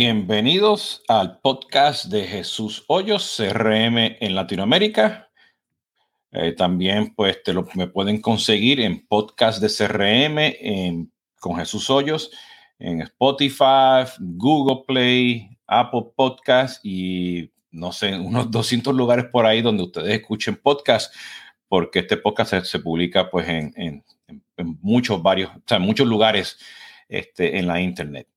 Bienvenidos al podcast de Jesús Hoyos, CRM en Latinoamérica. Eh, también pues me pueden conseguir en podcast de CRM con Jesús Hoyos en Spotify, Google Play, Apple Podcast y no sé, unos 200 lugares por ahí donde ustedes escuchen podcast, porque este podcast se, publica pues en, en, en, muchos varios, o sea, muchos lugares este, en la internet.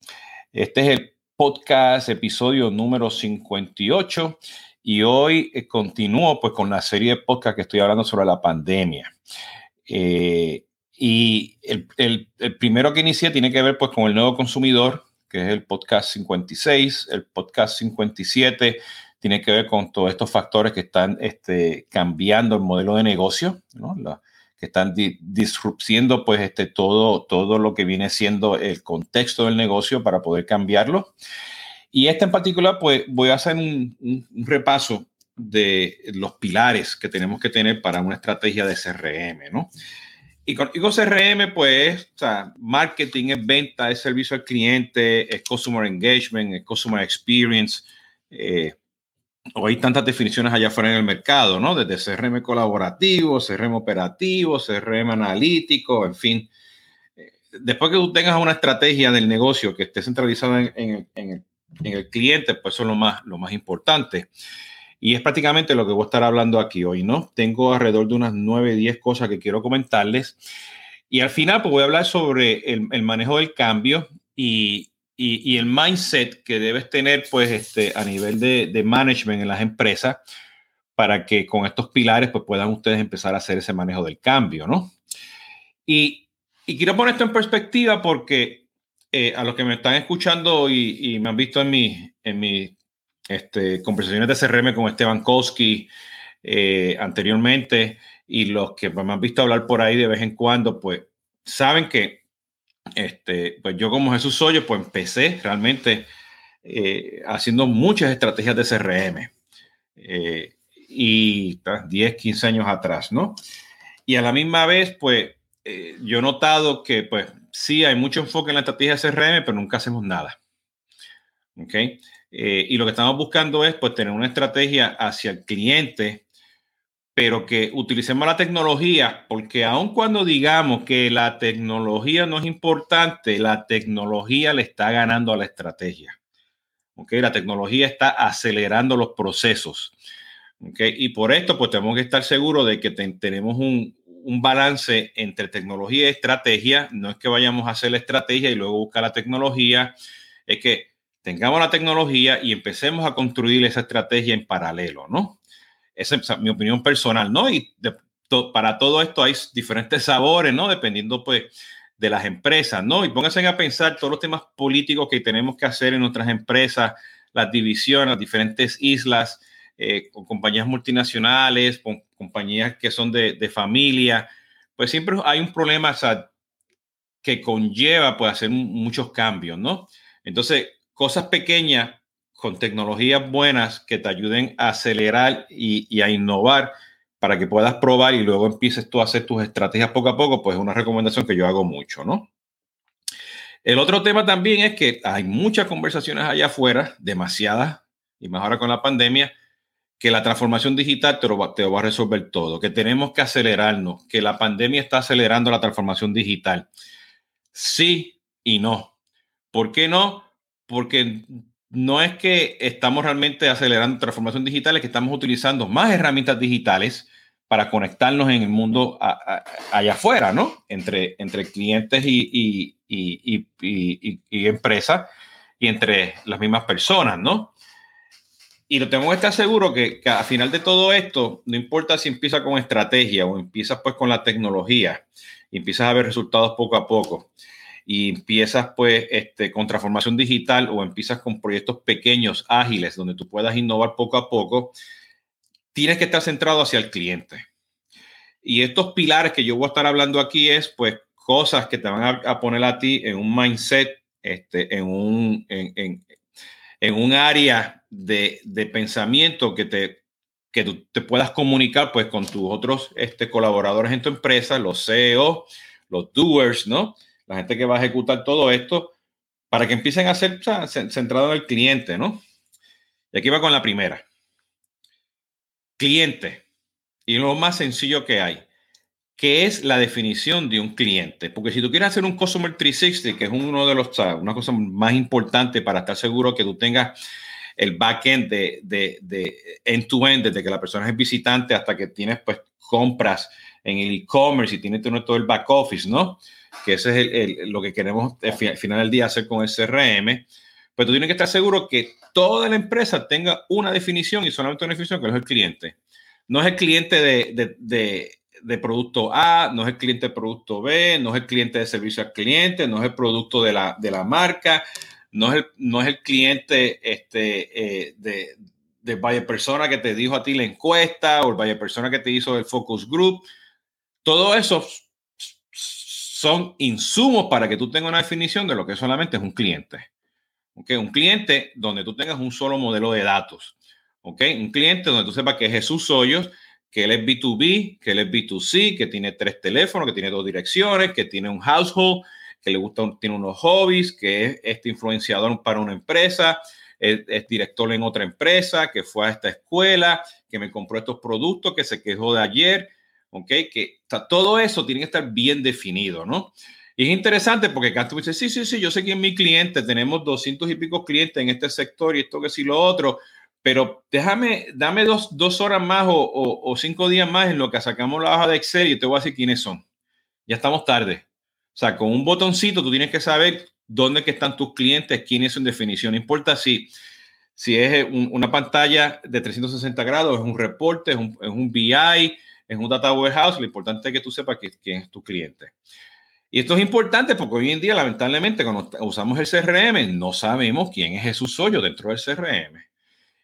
Este es el podcast, episodio número 58. Y hoy eh, continúo pues con la serie de podcast que estoy hablando sobre la pandemia. Eh, y el, el, primero que inicié tiene que ver pues con el nuevo consumidor, que es el podcast 56. El podcast 57 tiene que ver con todos estos factores que están este, cambiando el modelo de negocio, ¿no? Que están di disrupciendo pues este, todo, todo lo que viene siendo el contexto del negocio para poder cambiarlo. Y este en particular, pues voy a hacer un, un, repaso de los pilares que tenemos que tener para una estrategia de CRM, ¿no? Y con, y CRM, pues, o marketing es venta, es servicio al cliente, es customer engagement, es customer experience, eh, o hay tantas definiciones allá afuera en el mercado, ¿no? Desde CRM colaborativo, CRM operativo, CRM analítico, en fin. Eh, después que tú tengas una estrategia del negocio que esté centralizada en, en, en, el, en el, cliente, pues eso es lo más, lo más importante. Y es prácticamente lo que voy a estar hablando aquí hoy, ¿no? Tengo alrededor de unas 9, 10 cosas que quiero comentarles. Y al final, pues voy a hablar sobre el, el manejo del cambio y, y, y, el mindset que debes tener, pues, este, a nivel de, de, management en las empresas, para que con estos pilares, pues, puedan ustedes empezar a hacer ese manejo del cambio, ¿no? Y, y quiero poner esto en perspectiva porque eh, a los que me están escuchando y, y, me han visto en mi, en mi este, conversaciones de CRM con Esteban Koski eh, anteriormente y los que me han visto hablar por ahí de vez en cuando, pues saben que este, pues yo como Jesús Soyo, pues empecé realmente eh, haciendo muchas estrategias de CRM. Eh, y 10, 15 años atrás, ¿no? Y a la misma vez, pues eh, yo he notado que, pues sí, hay mucho enfoque en la estrategia de CRM, pero nunca hacemos nada. ¿Ok? y lo que estamos buscando es, pues, tener una estrategia hacia el cliente pero que utilicemos la tecnología, porque aun cuando digamos que la tecnología no es importante, la tecnología le está ganando a la estrategia. ¿okay? La tecnología está acelerando los procesos. ¿okay? Y por esto, pues tenemos que estar seguros de que te, tenemos un, un, balance entre tecnología y estrategia. No es que vayamos a hacer la estrategia y luego buscar la tecnología, es que tengamos la tecnología y empecemos a construir esa estrategia en paralelo, ¿no? Esa es mi opinión personal, ¿no? Y de, to, para todo esto hay diferentes sabores, ¿no? Dependiendo, pues, de las empresas, ¿no? Y pónganse a pensar todos los temas políticos que tenemos que hacer en nuestras empresas, las divisiones, las diferentes islas, eh, con compañías multinacionales, con compañías que son de, de, familia, pues siempre hay un problema o sea, que conlleva pues hacer muchos cambios, ¿no? Entonces, cosas pequeñas con tecnologías buenas que te ayuden a acelerar y, y, a innovar para que puedas probar y luego empieces tú a hacer tus estrategias poco a poco, pues es una recomendación que yo hago mucho, ¿no? El otro tema también es que hay muchas conversaciones allá afuera, demasiadas, y más ahora con la pandemia, que la transformación digital te lo, te lo va a resolver todo, que tenemos que acelerarnos, que la pandemia está acelerando la transformación digital. Sí y no. ¿Por qué no? Porque no es que estamos realmente acelerando transformación digital, es que estamos utilizando más herramientas digitales para conectarnos en el mundo allá afuera, ¿no? Entre, entre clientes y, y, y, y, empresas y entre las mismas personas, ¿no? Y lo tenemos que estar seguro que, que al final de todo esto, no importa si empieza con estrategia o empiezas pues con la tecnología y empiezas a ver resultados poco a poco y empiezas pues este, con transformación digital o empiezas con proyectos pequeños, ágiles, donde tú puedas innovar poco a poco, tienes que estar centrado hacia el cliente. Y estos pilares que yo voy a estar hablando aquí es pues cosas que te van a, a poner a ti en un mindset, este, en, un, en, en, un área de, de, pensamiento que te que tú te puedas comunicar pues con tus otros este, colaboradores en tu empresa, los CEO, los doers, ¿no? La gente que va a ejecutar todo esto, para que empiecen a ser centrados en el cliente, ¿no? Y aquí va con la primera. Cliente. Y lo más sencillo que hay. ¿Qué es la definición de un cliente? Porque si tú quieres hacer un Customer 360, que es uno de los, una cosa más importante para estar seguro que tú tengas el backend de, de, de end-to-end, desde que la persona es visitante hasta que tienes pues compras en el e-commerce y tienes todo el back office, ¿no? Que ese es el, lo que queremos al final del día hacer con el CRM. Pero tú tienes que estar seguro que toda la empresa tenga una definición y solamente una definición que es el cliente. No es el cliente de, de, de, producto A, no es el cliente de producto B, no es el cliente de servicio al cliente, no es el producto de la, de la marca, no es el, no es el cliente este, eh, de, de vaya persona que te dijo a ti la encuesta o el vaya persona que te hizo el focus group. Todo eso son insumos para que tú tengas una definición de lo que solamente es un cliente. ¿Okay? Un cliente donde tú tengas un solo modelo de datos. ¿Okay? Un cliente donde tú sepas que es Jesús Hoyos, que él es B2B, que él es B2C, que tiene tres teléfonos, que tiene dos direcciones, que tiene un household, que le gusta, tiene unos hobbies, que es este influenciador para una empresa, es, director en otra empresa, que fue a esta escuela, que me compró estos productos, que se quejó de ayer, ¿ok? Que todo eso tiene que estar bien definido, ¿no? Y es interesante porque tú dice, sí, sí, sí, yo sé que es mi cliente, tenemos 200 y pico clientes en este sector y esto que sí lo otro, pero déjame, dame dos, dos horas más o, o, cinco días más en lo que sacamos la hoja de Excel y te voy a decir quiénes son. Ya estamos tarde. O sea, con un botoncito tú tienes que saber dónde que están tus clientes, quién es su definición. No importa si, si es una pantalla de 360 grados, es un reporte, es un, es un BI, es un data warehouse, lo importante es que tú sepas quién es tu cliente. Y esto es importante porque hoy en día, lamentablemente, cuando usamos el CRM, no sabemos quién es Jesús Hoyo dentro del CRM.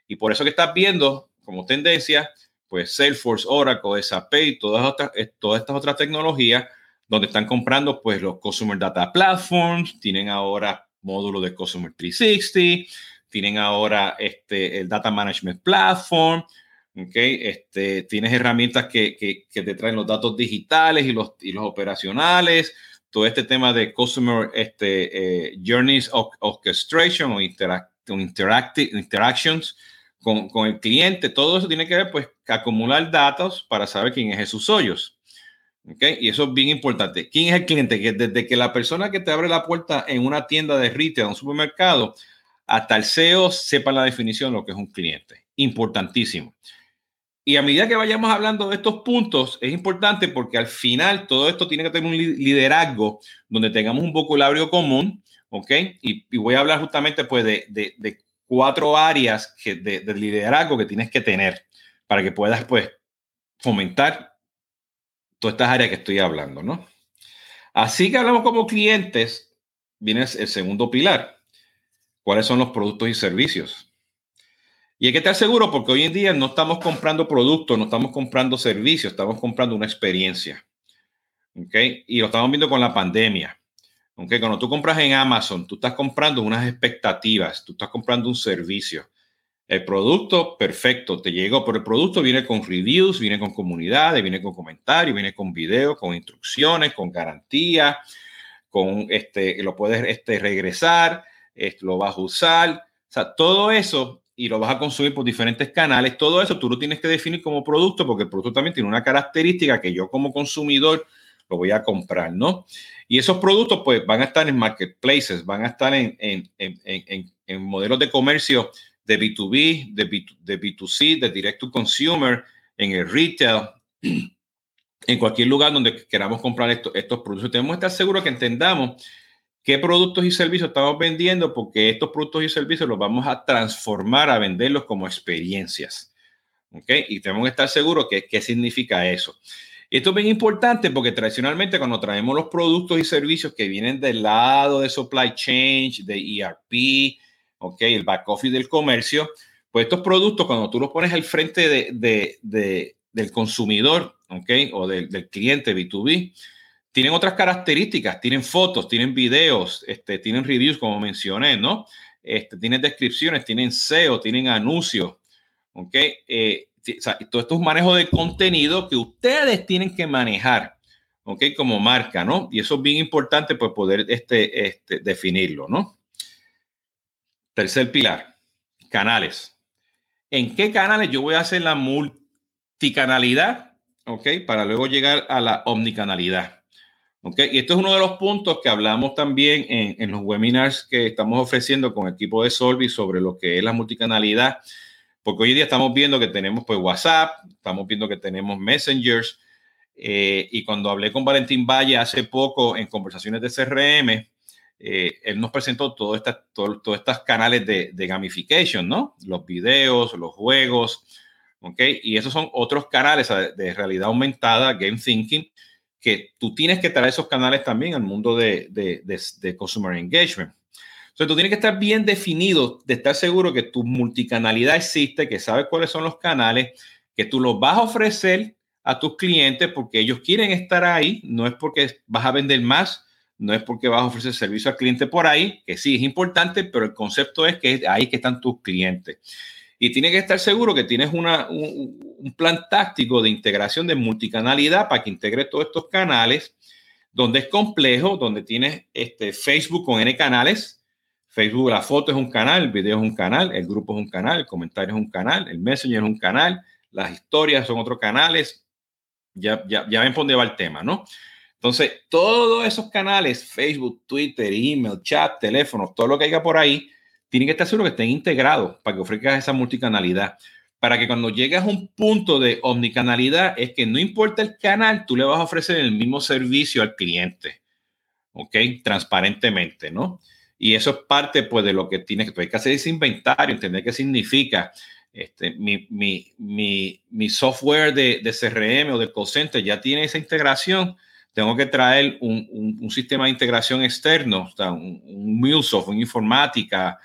Y por eso que estás viendo como tendencia, pues Salesforce, Oracle, SAP y todas, otras, todas estas otras tecnologías donde están comprando pues los Customer Data Platforms, tienen ahora módulos de Customer 360, tienen ahora este, el Data Management Platform, ¿okay? este, tienes herramientas que, que, que, te traen los datos digitales y los, y los operacionales, todo este tema de Customer este, eh, Journeys Orchestration o interactive, Interactions con, con, el cliente, todo eso tiene que ver pues acumular datos para saber quién es Jesús Hoyos. Okay? Y eso es bien importante. ¿Quién es el cliente? Que desde que la persona que te abre la puerta en una tienda de retail, un supermercado, hasta el CEO sepa la definición de lo que es un cliente. Importantísimo. Y a medida que vayamos hablando de estos puntos, es importante porque al final todo esto tiene que tener un liderazgo donde tengamos un vocabulario común, ¿ok? Y, voy a hablar justamente pues de, cuatro áreas de liderazgo que tienes que tener para que puedas pues fomentar todas estas áreas que estoy hablando, ¿no? Así que hablamos como clientes, viene el segundo pilar. ¿Cuáles son los productos y servicios? Y hay que estar seguro porque hoy en día no estamos comprando productos, no estamos comprando servicios, estamos comprando una experiencia. ¿Ok? Y lo estamos viendo con la pandemia. ¿Ok? Cuando tú compras en Amazon, tú estás comprando unas expectativas, tú estás comprando un servicio. El producto, perfecto, te llegó, pero el producto viene con reviews, viene con comunidades, viene con comentarios, viene con videos, con instrucciones, con garantía, con este, lo puedes este, regresar, lo vas a usar. O sea, todo eso y lo vas a consumir por diferentes canales, todo eso tú lo tienes que definir como producto porque el producto también tiene una característica que yo como consumidor lo voy a comprar, ¿no? Y esos productos pues van a estar en marketplaces, van a estar en, en, en, en modelos de comercio de B2B, de, B, de B2C, de direct to consumer, en el retail, en cualquier lugar donde queramos comprar estos productos. Tenemos que estar seguros que entendamos qué productos y servicios estamos vendiendo, porque estos productos y servicios los vamos a transformar a venderlos como experiencias. ¿Ok? Y tenemos que estar seguros que qué significa eso. Esto es bien importante porque tradicionalmente cuando traemos los productos y servicios que vienen del lado de supply chain, de ERP, ¿ok? El back office del comercio, pues estos productos cuando tú los pones al frente de, de, del consumidor, ¿ok? O del, del, cliente B2B, tienen otras características, tienen fotos, tienen videos, este, tienen reviews, como mencioné, ¿no? Este, tienen descripciones, tienen SEO, tienen anuncios, ¿ok? Eh, o todo esto es manejo de contenido que ustedes tienen que manejar, ¿ok? Como marca, ¿no? Y eso es bien importante, pues poder este, este, definirlo, ¿no? Tercer pilar, canales. ¿En qué canales yo voy a hacer la multicanalidad? ¿Ok? Para luego llegar a la omnicanalidad. ¿Ok? Y esto es uno de los puntos que hablamos también en, en los webinars que estamos ofreciendo con el equipo de Solvi sobre lo que es la multicanalidad. Porque hoy día estamos viendo que tenemos pues WhatsApp, estamos viendo que tenemos Messengers. Eh, y cuando hablé con Valentín Valle hace poco en conversaciones de CRM, eh, él nos presentó todos estos canales de, gamification, ¿no? Los videos, los juegos, ¿ok? Y esos son otros canales de realidad aumentada, game thinking, que tú tienes que traer esos canales también al mundo de, de, consumer engagement. Entonces, tú tienes que estar bien definido, de estar seguro que tu multicanalidad existe, que sabes cuáles son los canales, que tú los vas a ofrecer a tus clientes porque ellos quieren estar ahí, no es porque vas a vender más, no es porque vas a ofrecer servicio al cliente por ahí, que sí es importante, pero el concepto es que ahí que están tus clientes. Y tienes que estar seguro que tienes un, plan táctico de integración de multicanalidad para que integre todos estos canales, donde es complejo, donde tienes este, Facebook con N canales. Facebook, la foto es un canal, el video es un canal, el grupo es un canal, el comentario es un canal, el Messenger es un canal, las historias son otros canales. Ya, ya, ya ven por dónde va el tema, ¿no? Entonces, todos esos canales, Facebook, Twitter, email, chat, teléfono, todo lo que haya por ahí, tienen que estar seguros que estén integrados para que ofrezcas esa multicanalidad. Para que cuando llegues a un punto de omnicanalidad, es que no importa el canal, tú le vas a ofrecer el mismo servicio al cliente. ¿Ok? Transparentemente, ¿no? Y eso es parte, pues, de lo que tienes que, hacer ese inventario, entender qué significa. Este, mi, mi, mi, mi software de, de, CRM o de call center ya tiene esa integración tengo que traer un, un, sistema de integración externo, o sea, un, un MuleSoft, una informática,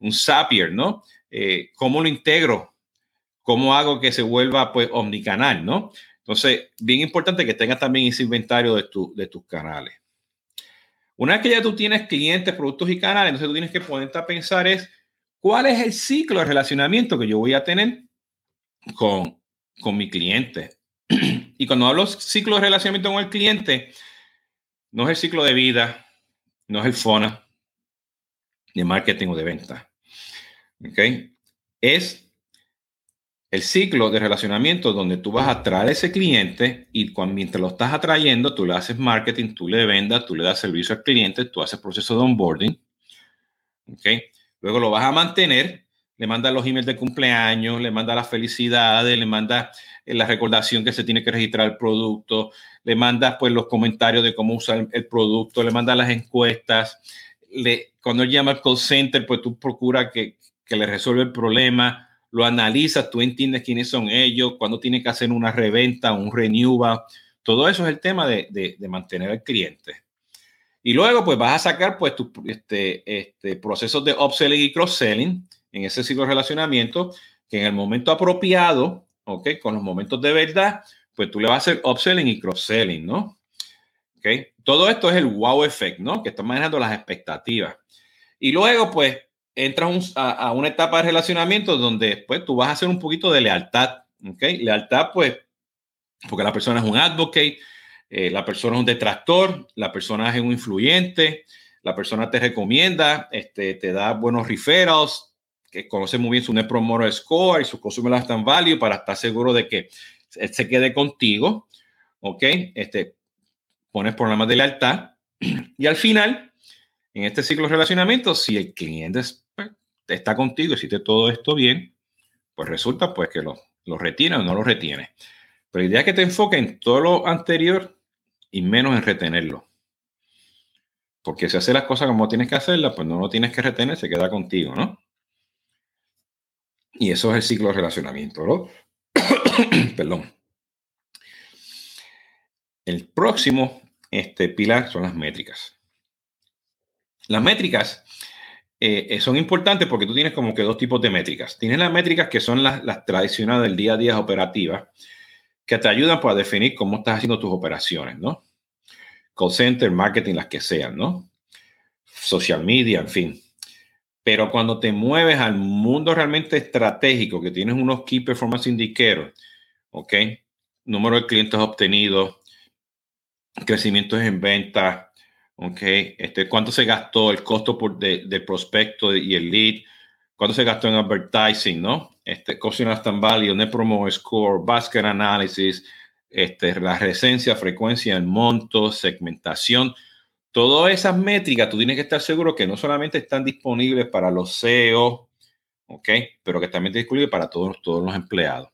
un Zapier, ¿no? Eh, ¿Cómo lo integro? ¿Cómo hago que se vuelva pues omnicanal, ¿no? Entonces, bien importante que tengas también ese inventario de, tu, de tus canales. Una vez que ya tú tienes clientes, productos y canales, entonces tú tienes que ponerte a pensar es cuál es el ciclo de relacionamiento que yo voy a tener con, con mi cliente. Y cuando hablo ciclo de relacionamiento con el cliente, no es el ciclo de vida, no es el FONA, de marketing o de venta. ¿Ok? Es el ciclo de relacionamiento donde tú vas a atraer a ese cliente y cuando, mientras lo estás atrayendo, tú le haces marketing, tú le vendas, tú le das servicio al cliente, tú haces proceso de onboarding. ¿Ok? Luego lo vas a mantener, le mandas los emails de cumpleaños, le mandas las felicidades, le mandas la recordación que se tiene que registrar el producto, le mandas pues los comentarios de cómo usar el, producto, le mandas las encuestas, le, cuando él llama al call center, pues tú procuras que, que le resuelva el problema, lo analizas, tú entiendes quiénes son ellos, cuándo tiene que hacer una reventa, un renewal, todo eso es el tema de, de, de mantener al cliente. Y luego, pues vas a sacar pues tus este, este, procesos de upselling y cross-selling en ese ciclo de relacionamiento, que en el momento apropiado ¿ok? Con los momentos de verdad, pues tú le vas a hacer upselling y cross-selling, ¿no? ¿Ok? Todo esto es el wow effect, ¿no? Que está manejando las expectativas. Y luego, pues, entras a, una etapa de relacionamiento donde, pues, tú vas a hacer un poquito de lealtad, ¿ok? Lealtad, pues, porque la persona es un advocate, eh, la persona es un detractor, la persona es un influyente, la persona te recomienda, este, te da buenos referrals, que conoce muy bien su Net Promoter Score y su Consumer Lifetime Value para estar seguro de que se quede contigo. ¿Ok? Este, pones problemas de lealtad y al final, en este ciclo de relacionamiento, si el cliente pues, está contigo hiciste todo esto bien, pues resulta pues que lo, lo retiene o no lo retiene. Pero la idea es que te enfoques en todo lo anterior y menos en retenerlo. Porque si haces las cosas como tienes que hacerlas, pues no lo tienes que retener, se queda contigo, ¿no? Y eso es el ciclo de relacionamiento, ¿no? Perdón. El próximo este, pilar son las métricas. Las métricas eh, son importantes porque tú tienes como que dos tipos de métricas. Tienes las métricas que son las, las tradicionales del día a día operativas, que te ayudan para definir cómo estás haciendo tus operaciones, ¿no? Call center, marketing, las que sean, ¿no? Social media, en fin. Pero cuando te mueves al mundo realmente estratégico, que tienes unos Key Performance Indicators, ¿ok? Número de clientes obtenidos, crecimientos en venta, ¿ok? Este, ¿Cuánto se gastó el costo por de, prospecto y el lead? ¿Cuánto se gastó en advertising, no? Este, Stand Value, Net Promo Score, Basket Analysis, este, la recencia, frecuencia, el monto, segmentación. Todas esas métricas, tú tienes que estar seguro que no solamente están disponibles para los CEO, ¿ok? Pero que también están disponibles para todos, todos los empleados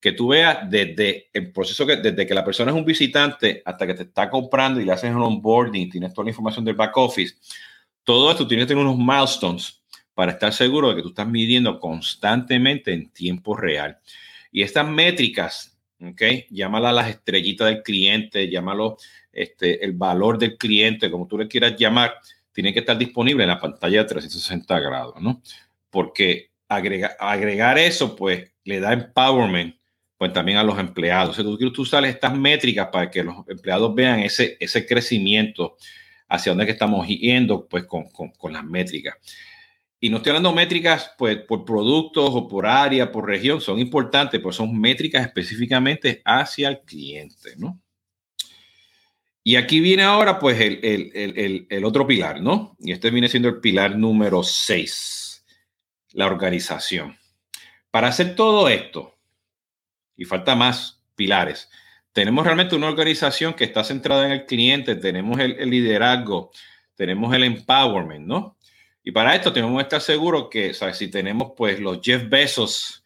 que tú veas desde el proceso que desde que la persona es un visitante hasta que te está comprando y le haces un onboarding tienes toda la información del back office, todo esto tiene que tener unos milestones para estar seguro de que tú estás midiendo constantemente en tiempo real. Y estas métricas, ¿ok? Llámala las estrellitas del cliente, llámalo este, el valor del cliente, como tú le quieras llamar, tiene que estar disponible en la pantalla de 360 grados, ¿no? Porque agregar eso, pues, le da empowerment pues también a los empleados. O tú, tú sales estas métricas para que los empleados vean ese, ese crecimiento hacia dónde que estamos yendo, pues con, con, las métricas. Y no estoy hablando de métricas pues, por productos o por área, por región, son importantes, pues son métricas específicamente hacia el cliente, ¿no? Y aquí viene ahora pues el, el, el, el otro pilar, ¿no? Y este viene siendo el pilar número 6, la organización. Para hacer todo esto, y falta más pilares. Tenemos realmente una organización que está centrada en el cliente, tenemos el, liderazgo, tenemos el empowerment, ¿no? Y para esto tenemos que estar seguros que, ¿sabes? Si tenemos pues los Jeff Bezos,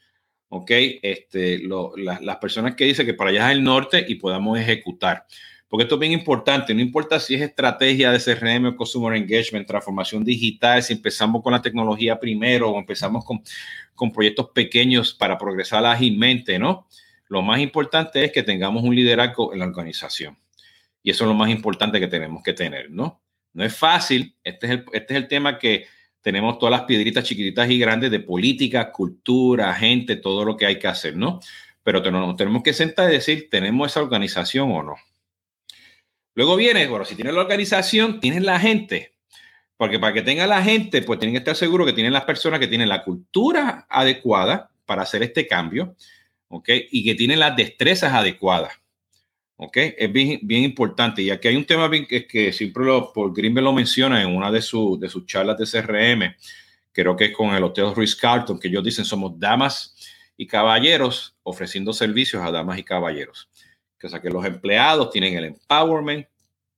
¿ok? Este, las personas que dicen que para allá es el norte y podamos ejecutar. Porque esto es bien importante, no importa si es estrategia de CRM o Customer Engagement, transformación digital, si empezamos con la tecnología primero o empezamos con, con proyectos pequeños para progresar ágilmente, ¿no? Lo más importante es que tengamos un liderazgo en la organización. Y eso es lo más importante que tenemos que tener, ¿no? No es fácil. Este es el, este es el tema que tenemos todas las piedritas chiquititas y grandes de política, cultura, gente, todo lo que hay que hacer, ¿no? Pero tenemos, que sentar y decir, ¿tenemos esa organización o no? Luego viene, bueno, si tienes la organización, tienes la gente. Porque para que tenga la gente, pues tienen que estar seguros que tienen las personas que tienen la cultura adecuada para hacer este cambio, ¿ok? Y que tienen las destrezas adecuadas, ¿ok? Es bien, bien importante. Y aquí hay un tema que, que siempre lo, Greenberg lo menciona en una de, sus de sus charlas de CRM, creo que es con el Hotel Ruiz Carlton, que ellos dicen somos damas y caballeros ofreciendo servicios a damas y caballeros. O sea, que los empleados tienen el empowerment,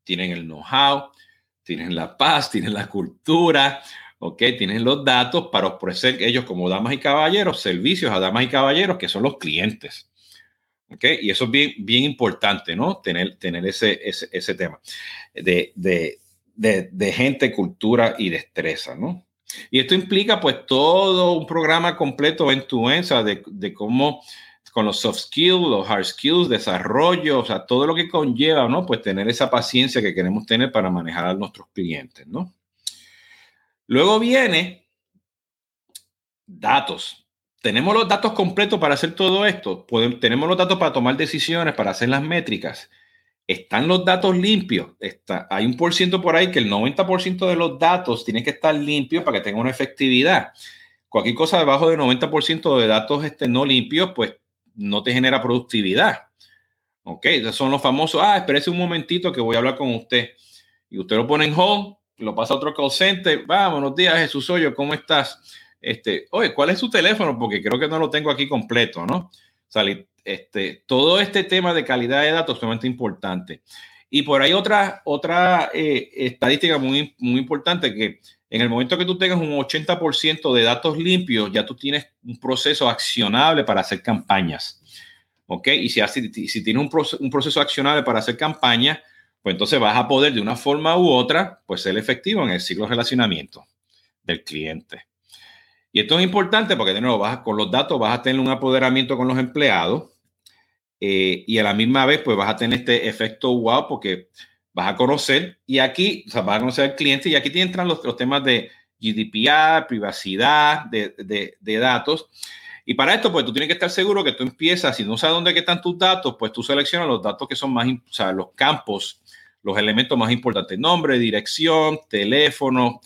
tienen el know-how, tienen la paz, tienen la cultura, ¿ok? Tienen los datos para ofrecer ellos como damas y caballeros servicios a damas y caballeros que son los clientes. ¿Ok? Y eso es bien, bien importante, ¿no? Tener, tener ese, ese, ese tema de, de, de, de, gente, cultura y destreza, ¿no? Y esto implica pues todo un programa completo en tu ENSA de, de cómo con los soft skills, los hard skills, desarrollo, o sea, todo lo que conlleva, ¿no? Pues tener esa paciencia que queremos tener para manejar a nuestros clientes, ¿no? Luego viene datos. Tenemos los datos completos para hacer todo esto. tenemos los datos para tomar decisiones, para hacer las métricas. Están los datos limpios. Hay un por ciento por ahí que el 90% de los datos tienen que estar limpios para que tenga una efectividad. Cualquier cosa debajo del 90% de datos este, no limpios, pues no te genera productividad. Ok, esos son los famosos, ah, espérese un momentito que voy a hablar con usted. Y usted lo pone en hold lo pasa a otro call center. Va, buenos días, Jesús Hoyo, ¿cómo estás? Este, oye, ¿cuál es su teléfono? Porque creo que no lo tengo aquí completo, ¿no? este, todo este tema de calidad de datos es sumamente importante. Y por ahí otra, otra eh, estadística muy, muy importante que en el momento que tú tengas un 80% de datos limpios, ya tú tienes un proceso accionable para hacer campañas. ¿Ok? Y si, si tienes un, proceso, un proceso accionable para hacer campañas, pues entonces vas a poder de una forma u otra, pues ser efectivo en el ciclo de relacionamiento del cliente. Y esto es importante porque de nuevo, vas, con los datos vas a tener un apoderamiento con los empleados eh, y a la misma vez pues vas a tener este efecto wow porque vas a conocer y aquí, o sea, vas a conocer al cliente y aquí te entran los, los temas de GDPR, privacidad de, de, de, datos. Y para esto, pues tú tienes que estar seguro que tú empiezas, si no sabes dónde están tus datos, pues tú seleccionas los datos que son más, o sea, los campos los elementos más importantes, nombre, dirección, teléfono,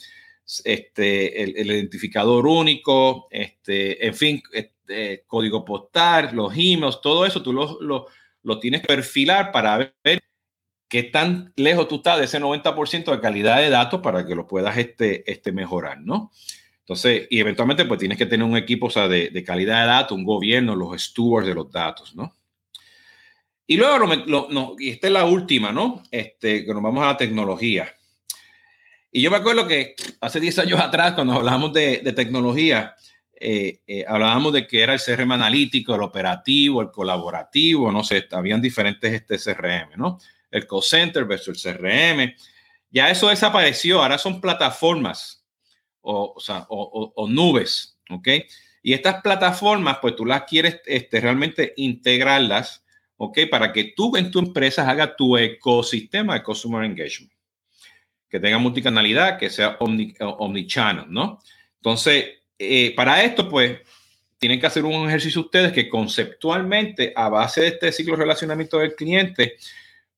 este, el, identificador único, este, en fin, este, código postal, los emails, todo eso tú lo, lo, lo tienes que perfilar para ver qué tan lejos tú estás de ese 90% de calidad de datos para que lo puedas este, este mejorar, ¿no? Entonces, y eventualmente pues tienes que tener un equipo o sea, de, de, calidad de datos, un gobierno, los stewards de los datos, ¿no? Y luego, lo, y esta es la última, ¿no? Este, que nos vamos a la tecnología. Y yo me acuerdo que hace 10 años atrás, cuando hablábamos de, de tecnología, eh, eh, hablábamos de que era el CRM analítico, el operativo, el colaborativo, no sé, habían diferentes este CRM, ¿no? El call center versus el CRM. Ya eso desapareció, ahora son plataformas o, o, o, nubes, ¿ok? Y estas plataformas, pues tú las quieres este, realmente integrarlas, ¿ok? Para que tú en tu empresa hagas tu ecosistema de Customer Engagement, que tenga multicanalidad, que sea omni, omnichannel, ¿no? Entonces, eh, para esto, pues, tienen que hacer un ejercicio ustedes que conceptualmente, a base de este ciclo de relacionamiento del cliente,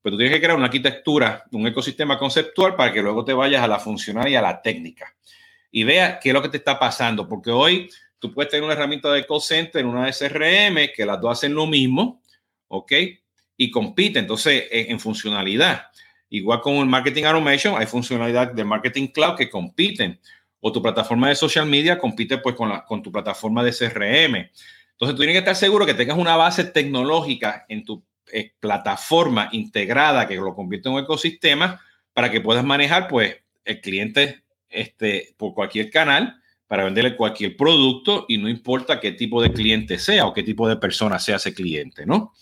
pues tú tienes que crear una arquitectura, un ecosistema conceptual para que luego te vayas a la funcional y a la técnica y vea qué es lo que te está pasando, porque hoy tú puedes tener una herramienta de call center, una de CRM, que las dos hacen lo mismo, ¿ok? Y compiten, entonces, en, en funcionalidad. Igual con el marketing automation, hay funcionalidad de marketing cloud que compiten o tu plataforma de social media compite pues con, la, con tu plataforma de CRM. Entonces tú tienes que estar seguro que tengas una base tecnológica en tu eh, plataforma integrada que lo convierte en un ecosistema para que puedas manejar pues el cliente este, por cualquier canal para venderle cualquier producto y no importa qué tipo de cliente sea o qué tipo de persona sea ese cliente, ¿no?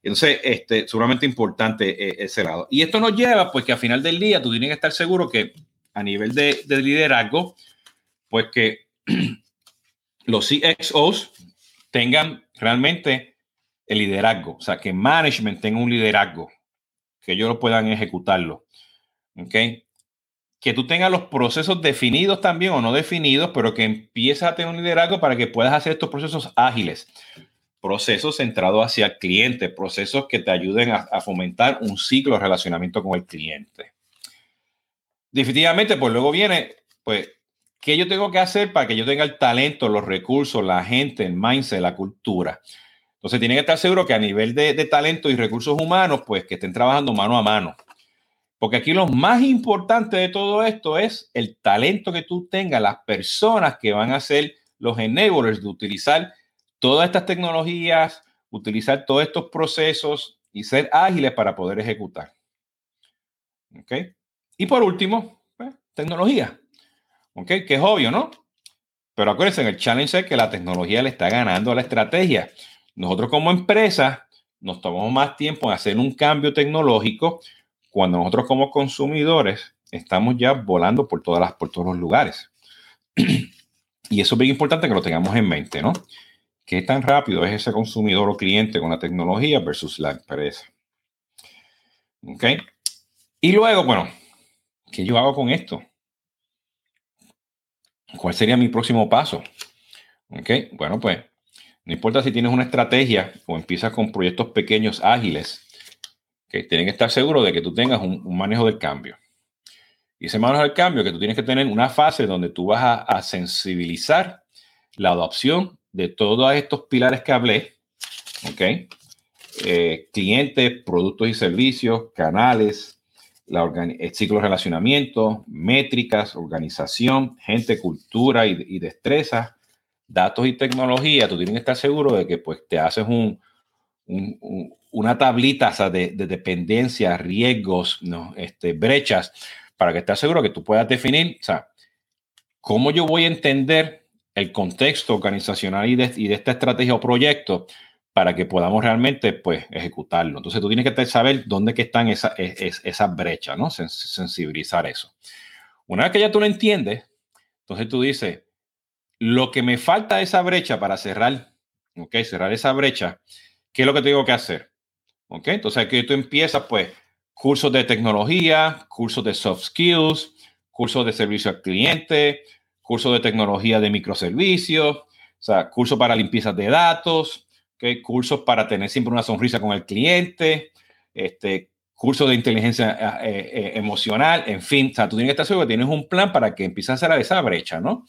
Entonces, este, sumamente importante eh, ese lado. Y esto nos lleva, pues, que al final del día tú tienes que estar seguro que a nivel de, de liderazgo, pues que los CXOs tengan realmente el liderazgo, o sea, que management tenga un liderazgo, que ellos lo puedan ejecutarlo. ¿Ok? Que tú tengas los procesos definidos también o no definidos, pero que empieces a tener un liderazgo para que puedas hacer estos procesos ágiles. Procesos centrados hacia el cliente, procesos que te ayuden a, fomentar un ciclo de relacionamiento con el cliente definitivamente, pues luego viene, pues, ¿qué yo tengo que hacer para que yo tenga el talento, los recursos, la gente, el mindset, la cultura? Entonces, tienen que estar seguros que a nivel de talento y recursos humanos, pues, que estén trabajando mano a mano. Porque aquí lo más importante de todo esto es el talento que tú tengas, las personas que van a ser los enablers de utilizar todas estas tecnologías, utilizar todos estos procesos y ser ágiles para poder ejecutar. ¿Ok? Y por último, pues, tecnología. ¿Ok? Que es obvio, ¿no? Pero acuérdense, el challenge es que la tecnología le está ganando a la estrategia. Nosotros como empresa nos tomamos más tiempo en hacer un cambio tecnológico cuando nosotros como consumidores estamos ya volando por, todas las, por todos los lugares. y eso es bien importante que lo tengamos en mente, ¿no? ¿Qué tan rápido es ese consumidor o cliente con la tecnología versus la empresa? ¿Ok? Y luego, bueno, ¿Qué yo hago con esto? ¿Cuál sería mi próximo paso? Ok, bueno, pues no importa si tienes una estrategia o empiezas con proyectos pequeños ágiles, tienen que estar seguros de que tú tengas un, manejo del cambio. Y ese manejo del cambio, que tú tienes que tener una fase donde tú vas a, sensibilizar la adopción de todos estos pilares que hablé, ¿ok? Eh, clientes, productos y servicios, canales, el ciclo de relacionamiento, métricas, organización, gente, cultura y, y destreza, datos y tecnología, tú tienes que estar seguro de que pues te haces un, un, una tablita de, de, dependencia, riesgos, este, brechas, para que estés seguro que tú puedas definir, o sea, cómo yo voy a entender el contexto organizacional y de, esta estrategia o proyecto para que podamos realmente pues ejecutarlo. Entonces tú tienes que saber dónde que están esas esa, esa brechas, ¿no? Sensibilizar eso. Una vez que ya tú lo entiendes, entonces tú dices, lo que me falta esa brecha para cerrar, ¿ok? Cerrar esa brecha, ¿qué es lo que tengo que hacer? ¿Ok? Entonces aquí tú empiezas pues cursos de tecnología, cursos de soft skills, cursos de servicio al cliente, cursos de tecnología de microservicios, o sea, cursos para limpieza de datos, ¿okay? cursos para tener siempre una sonrisa con el cliente, este, cursos de inteligencia eh, eh, emocional, en fin, o sea, tú tienes que estar seguro que tienes un plan para que empieces a hacer esa brecha, ¿no?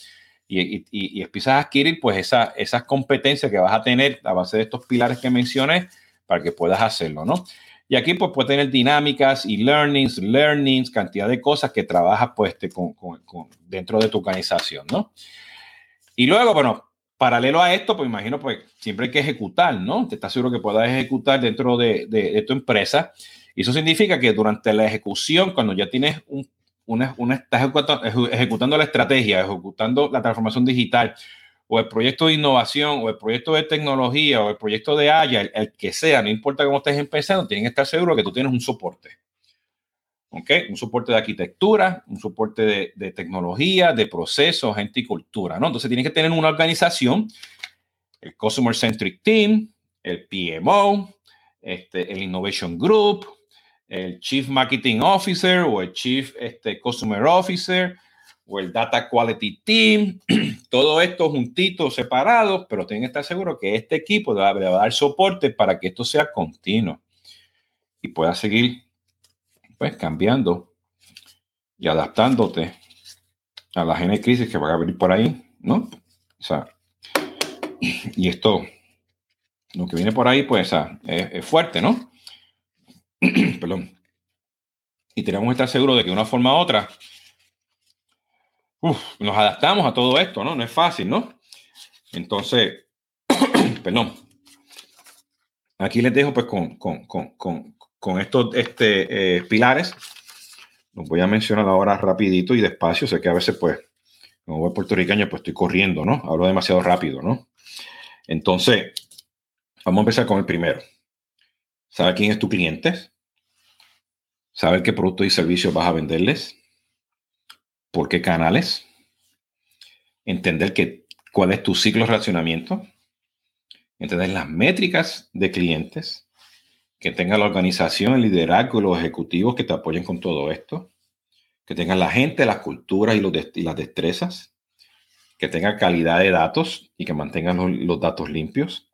Y, y, y, empiezas a adquirir pues esa, esas competencias que vas a tener a base de estos pilares que mencioné para que puedas hacerlo, ¿no? Y aquí pues puede tener dinámicas y learnings, learnings, cantidad de cosas que trabajas pues con, dentro de tu organización, ¿no? Y luego, bueno, paralelo a esto, pues imagino pues siempre hay que ejecutar, ¿no? Te estás seguro que puedas ejecutar dentro de, de, tu empresa. Y eso significa que durante la ejecución, cuando ya tienes un, una, una, estás ejecutando la estrategia, ejecutando la transformación digital, o el proyecto de innovación, o el proyecto de tecnología, o el proyecto de Haya, el, que sea, no importa cómo estés empezando, tienes que estar seguro que tú tienes un soporte. ¿Ok? Un soporte de arquitectura, un soporte de, de tecnología, de procesos, gente y cultura, ¿no? Entonces tienes que tener una organización, el Customer Centric Team, el PMO, este, el Innovation Group, el Chief Marketing Officer o el Chief este, Customer Officer, o el Data Quality Team, todo esto juntito, separado, pero tienen que estar seguros que este equipo le va, a dar soporte para que esto sea continuo y pueda seguir pues cambiando y adaptándote a la genes crisis que va a venir por ahí, ¿no? O sea, y esto, lo que viene por ahí, pues es, fuerte, ¿no? Perdón. Y tenemos que estar seguros de que de una forma u otra, nos adaptamos a todo esto, ¿no? No es fácil, ¿no? Entonces, perdón. Aquí les dejo pues con, con, con, con estos este, eh, pilares. Los voy a mencionar ahora rapidito y despacio. Sé que a veces pues, como voy puertorriqueño, pues estoy corriendo, ¿no? Hablo demasiado rápido, ¿no? Entonces, vamos a empezar con el primero. ¿Sabe quién es tu cliente? ¿Sabe qué productos y servicios vas a venderles? Por qué canales, entender que, cuál es tu ciclo de relacionamiento, entender las métricas de clientes, que tenga la organización, el liderazgo, los ejecutivos que te apoyen con todo esto, que tenga la gente, las culturas y, los las destrezas, que tenga calidad de datos y que mantengan los, datos limpios,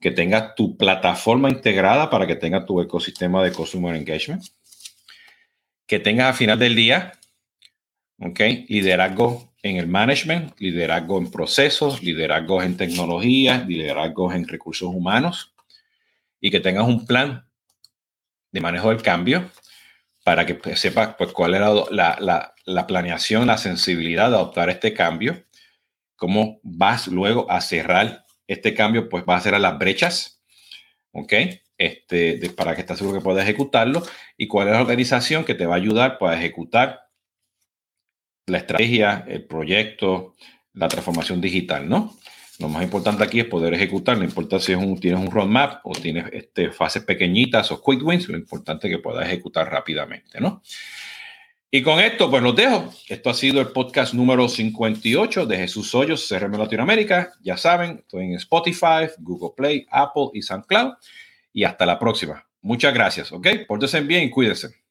que tenga tu plataforma integrada para que tenga tu ecosistema de Customer Engagement, que tengas al final del día ¿ok? Liderazgo en el management, liderazgo en procesos, liderazgo en tecnología, liderazgo en recursos humanos y que tengas un plan de manejo del cambio para que sepas pues, cuál era la, la, la, planeación, la sensibilidad de adoptar este cambio, cómo vas luego a cerrar este cambio, pues vas a cerrar las brechas, ¿ok? Este, para que estés seguro que puedas ejecutarlo y cuál es la organización que te va a ayudar para ejecutar la estrategia, el proyecto, la transformación digital, ¿no? Lo más importante aquí es poder ejecutar, no importa si es un, tienes un roadmap o tienes este, fases pequeñitas o quick wins, lo importante es que puedas ejecutar rápidamente, ¿no? Y con esto, pues los dejo. Esto ha sido el podcast número 58 de Jesús Hoyos, CRM Latinoamérica. Ya saben, estoy en Spotify, Google Play, Apple y SoundCloud. Y hasta la próxima. Muchas gracias, ¿ok? Pórtense bien y cuídense.